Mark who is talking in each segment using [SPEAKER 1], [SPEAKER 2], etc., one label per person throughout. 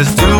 [SPEAKER 1] you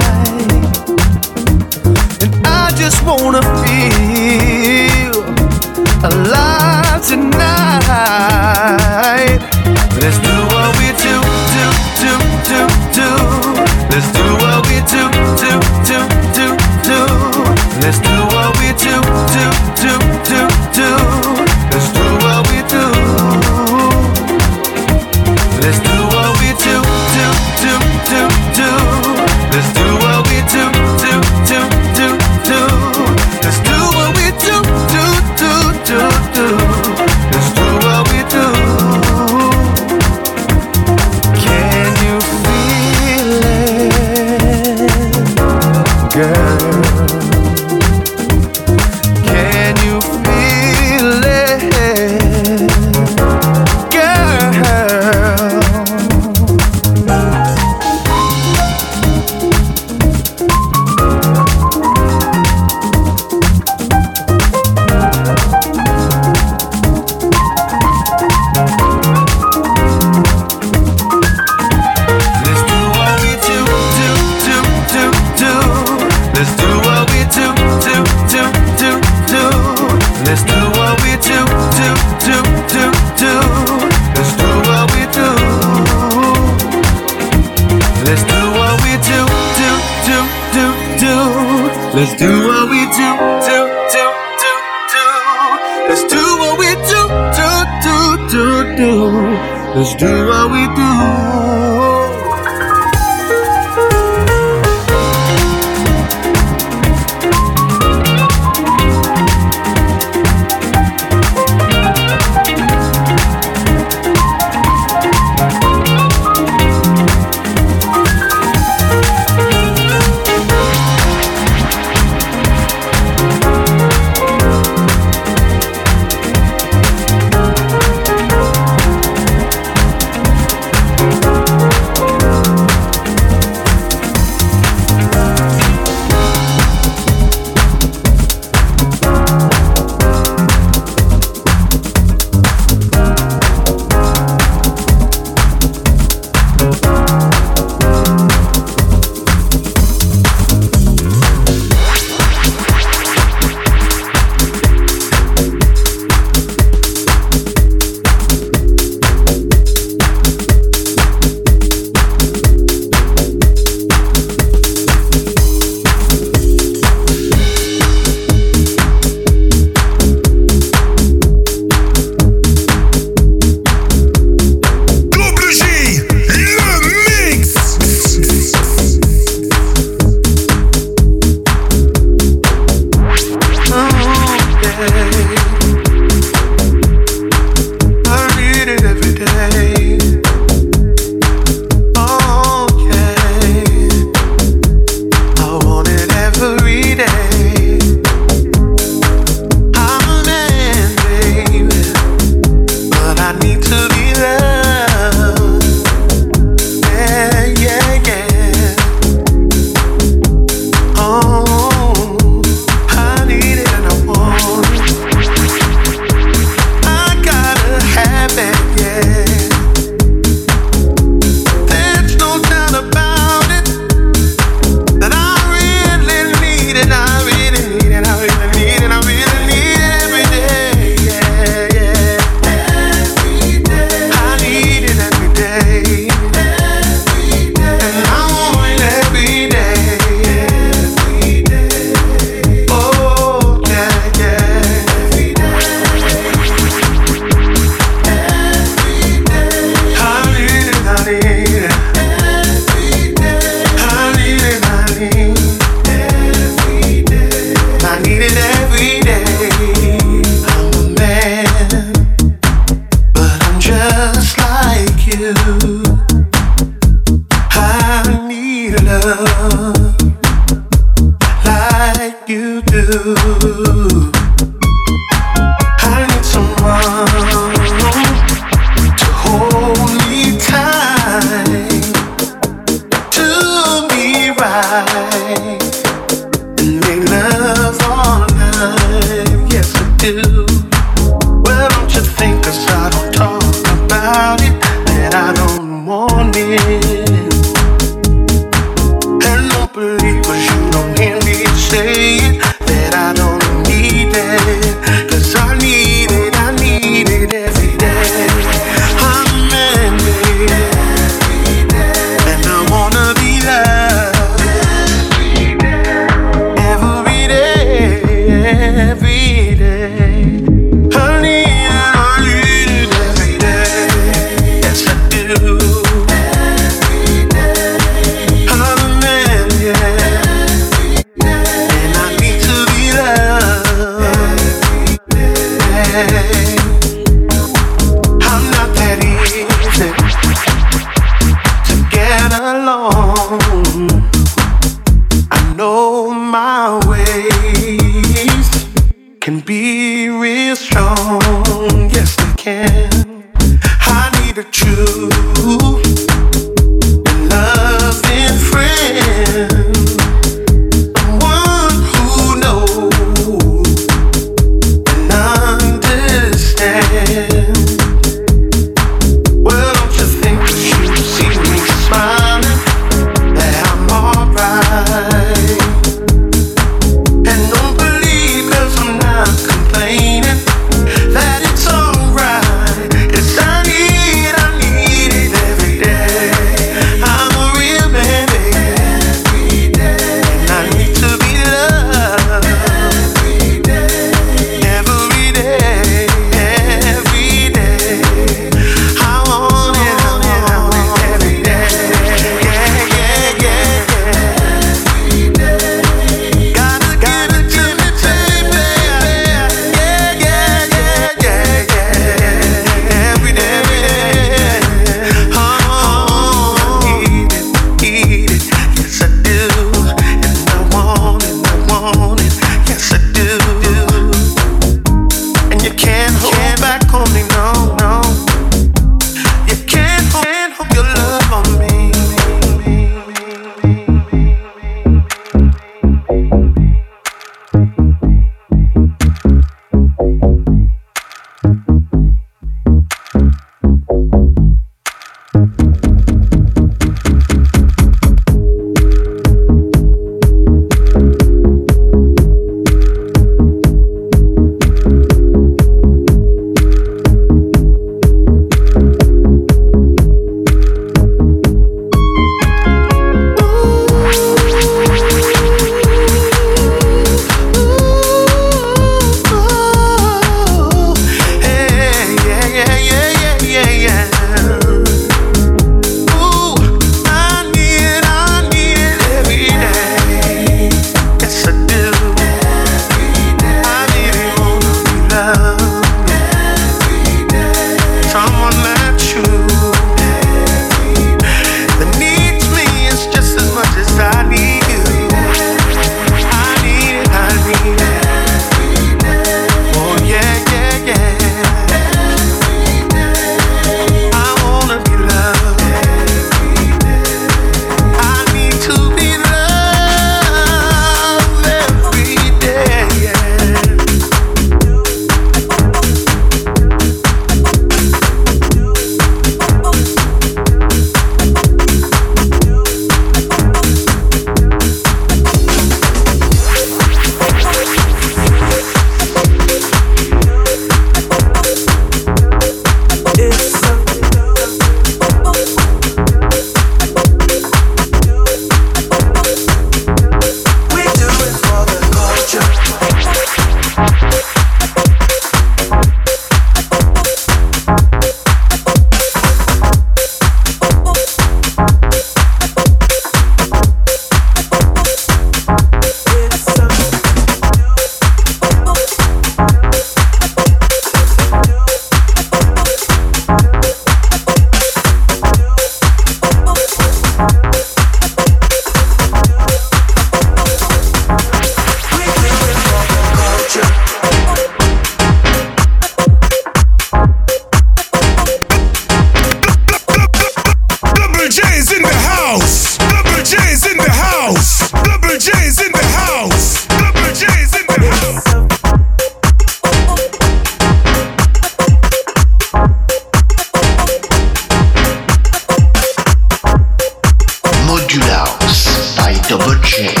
[SPEAKER 1] A Chain.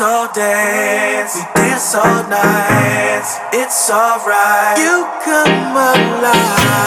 [SPEAKER 2] All dance, we dance all night. It's alright. You come alive.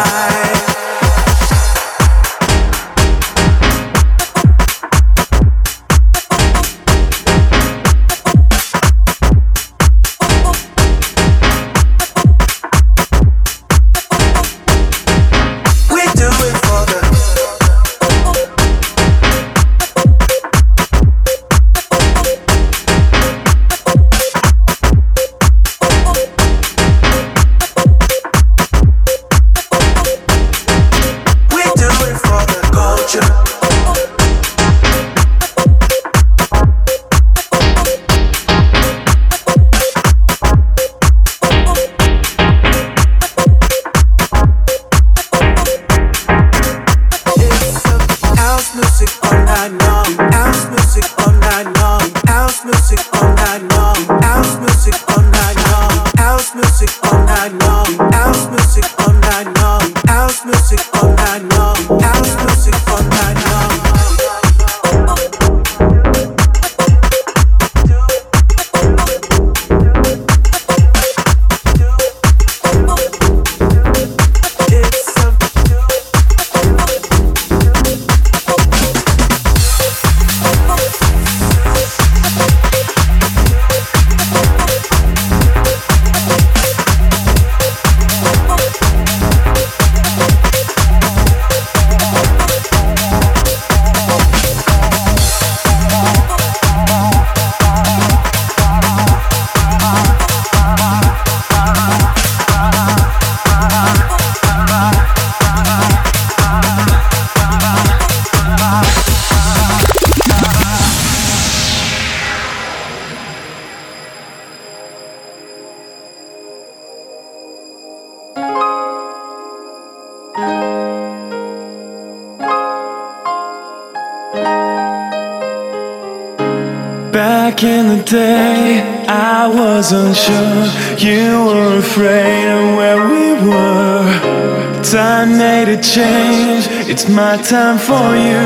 [SPEAKER 3] Wasn't sure. You were afraid of where we were. Time made a change. It's my time for you.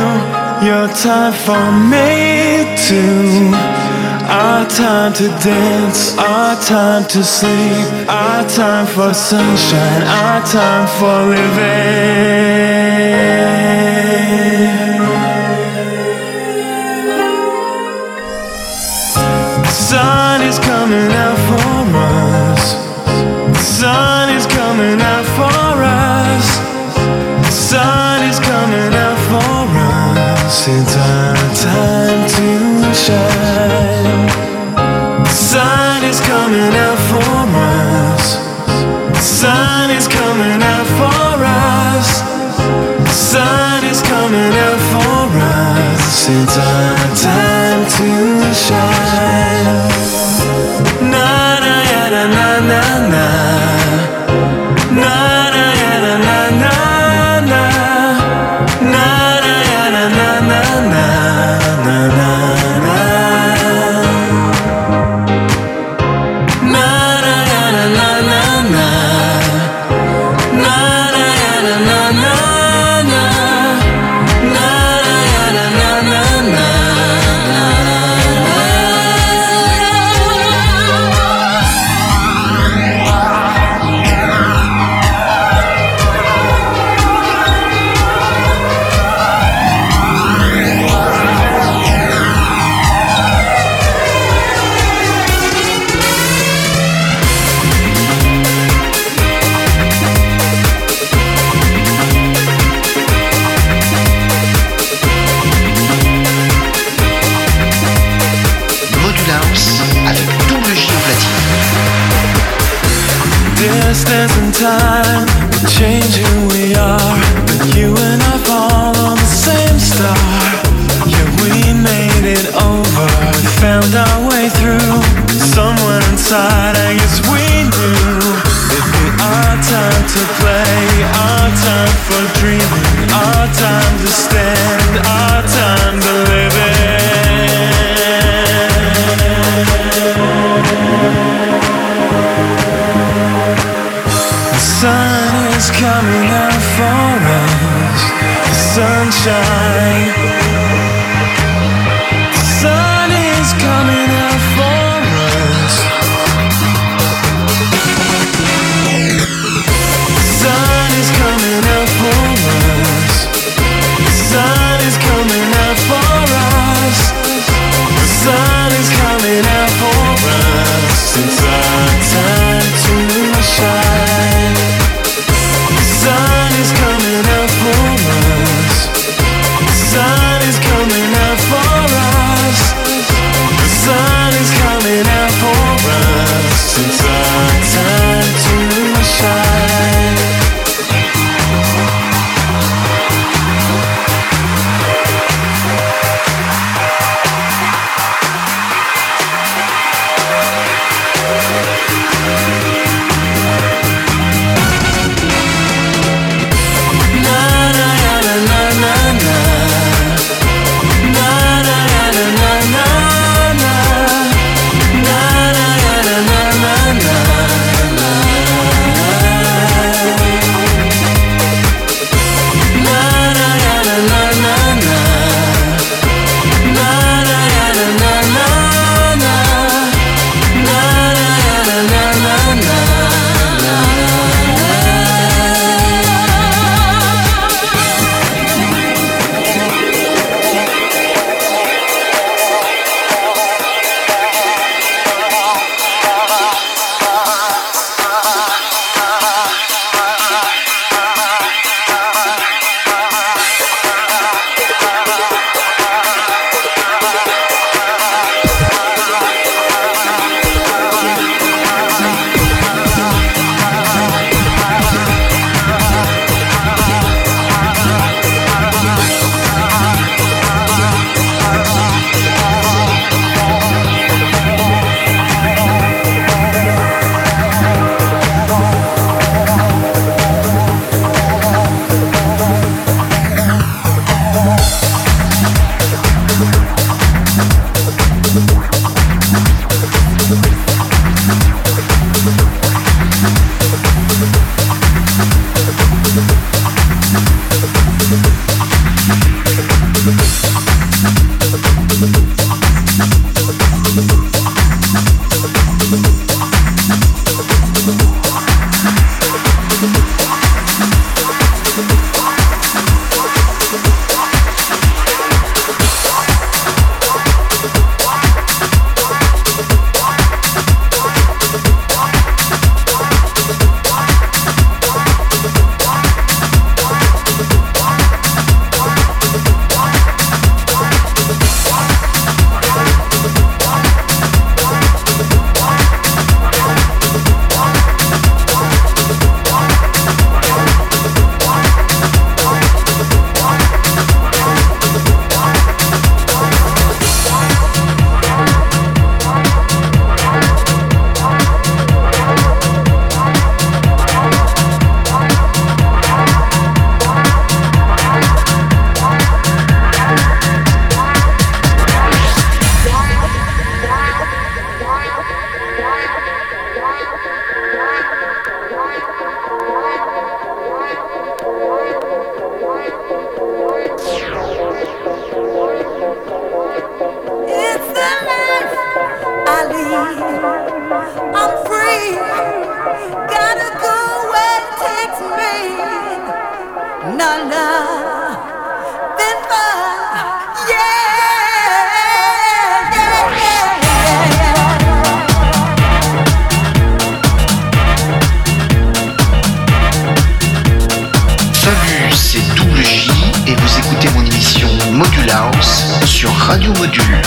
[SPEAKER 3] Your time for me too. Our time to dance, our time to sleep, our time for sunshine, our time for living. Is coming out for us. The sun is coming out for us. The sun is coming out for us. It's our time to shine. The sun is coming out for us. The sun is coming out for us. The sun is coming out for us. It's our time to shine.
[SPEAKER 4] Salut, c'est Double J et vous écoutez mon émission Module House sur Radio Module.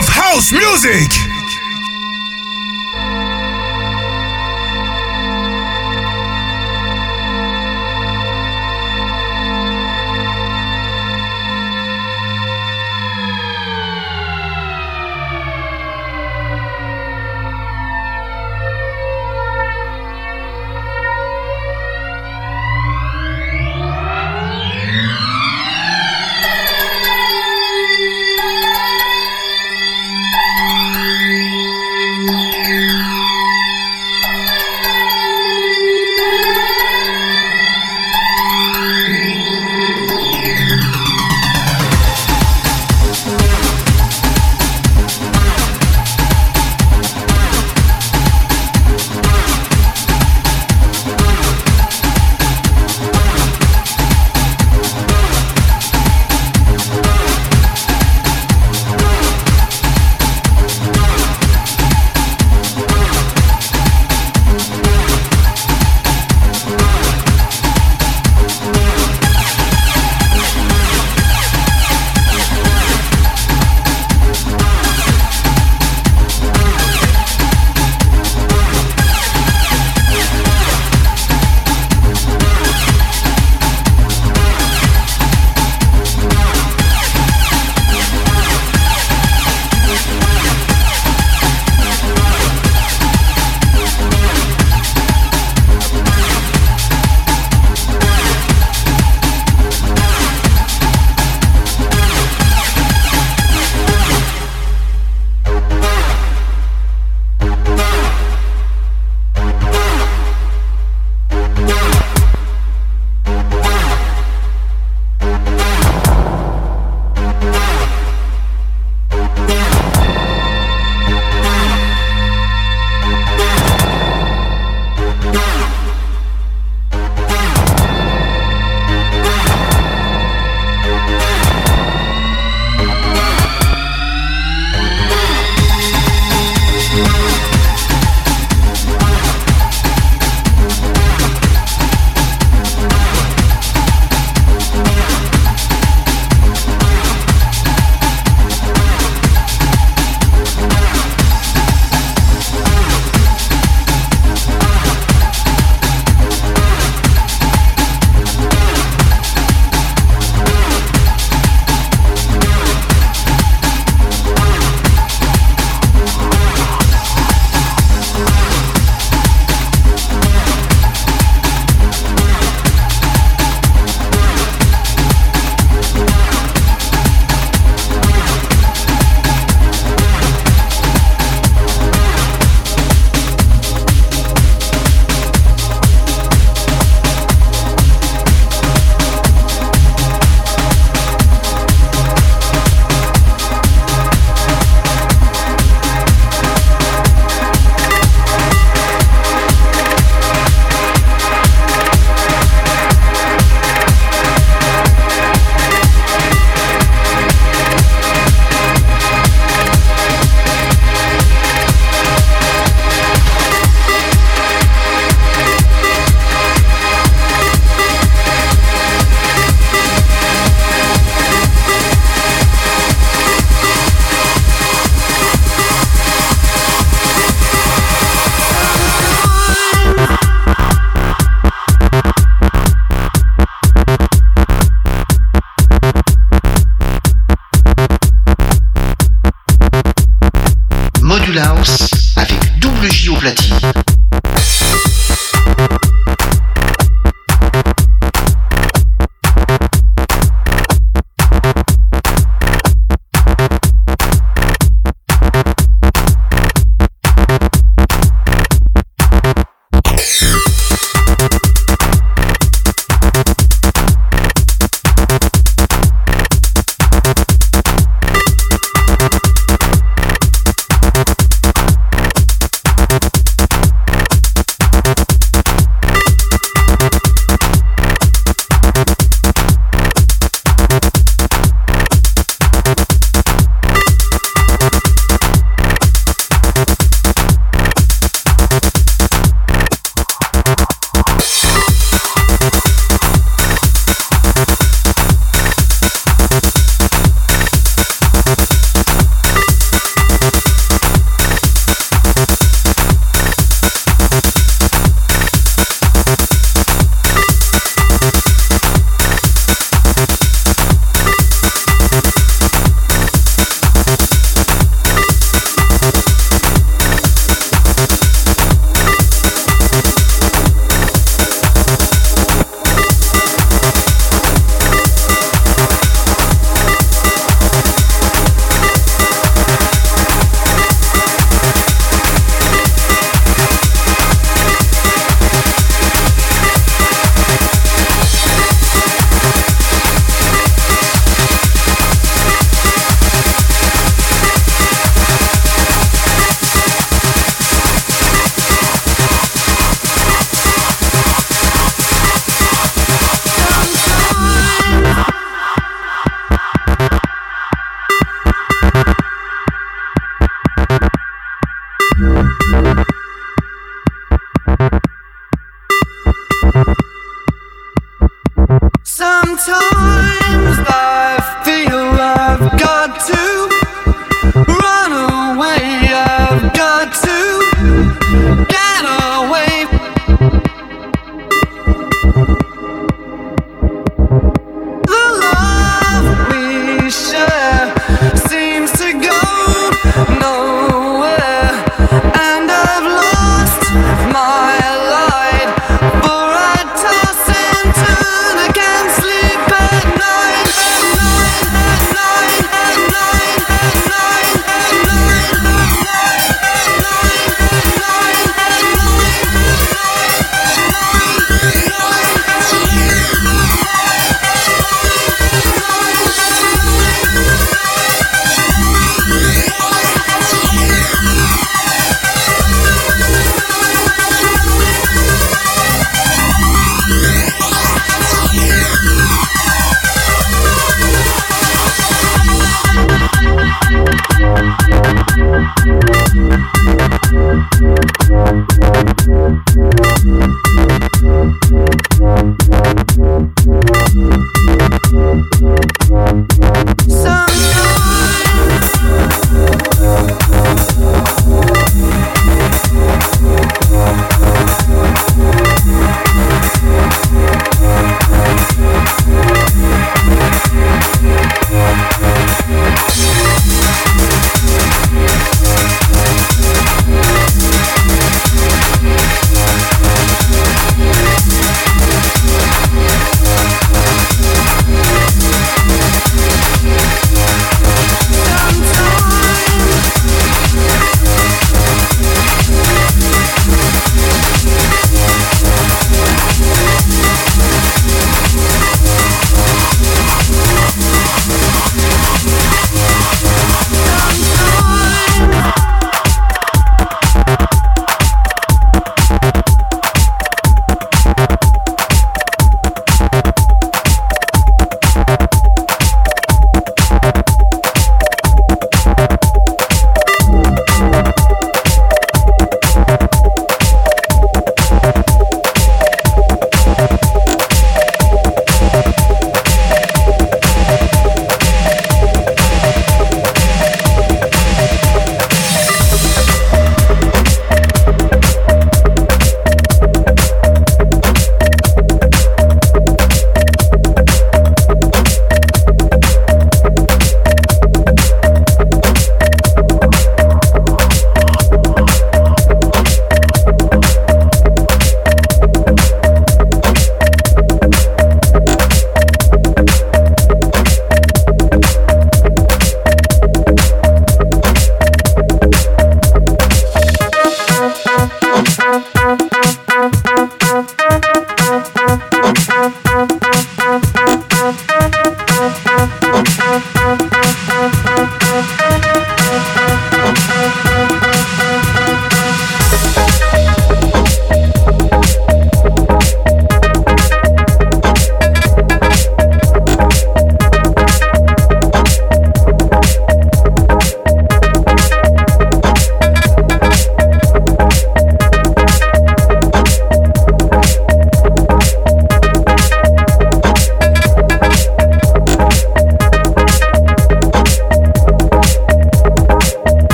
[SPEAKER 4] Of house music.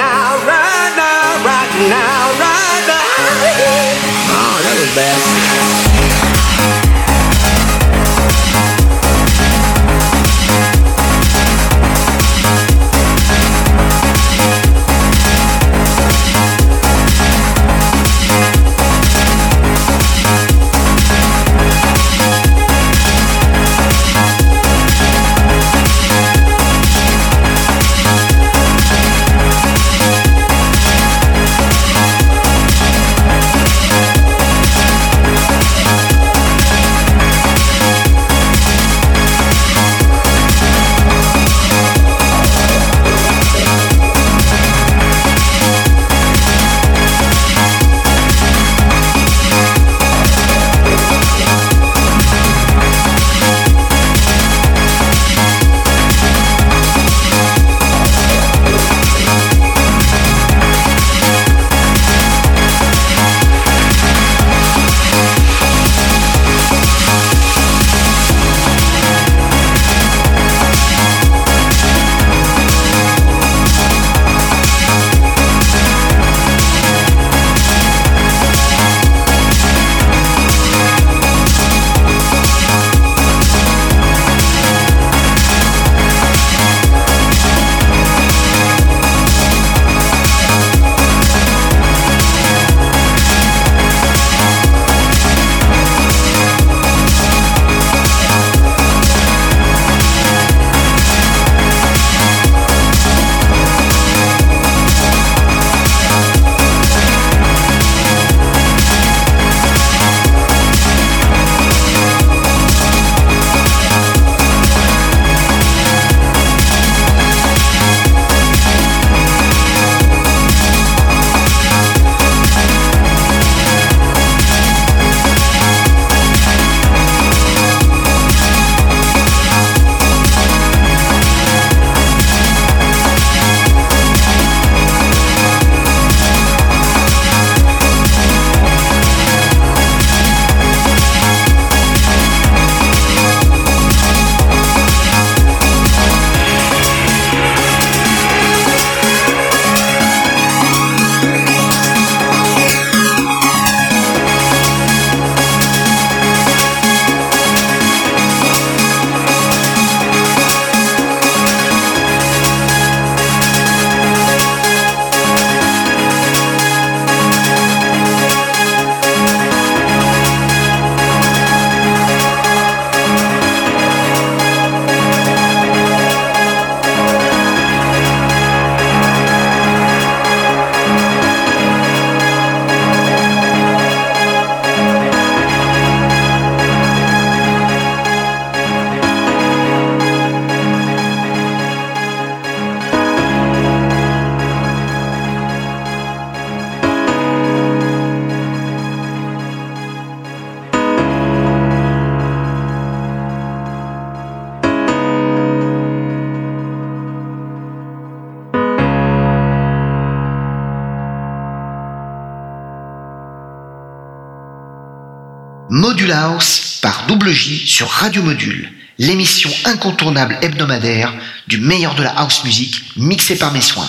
[SPEAKER 4] now, right now, right
[SPEAKER 5] now, right now. Oh, that
[SPEAKER 6] was bad. Par Double J sur Radio Module, l'émission incontournable hebdomadaire du meilleur de la house music mixée par mes soins.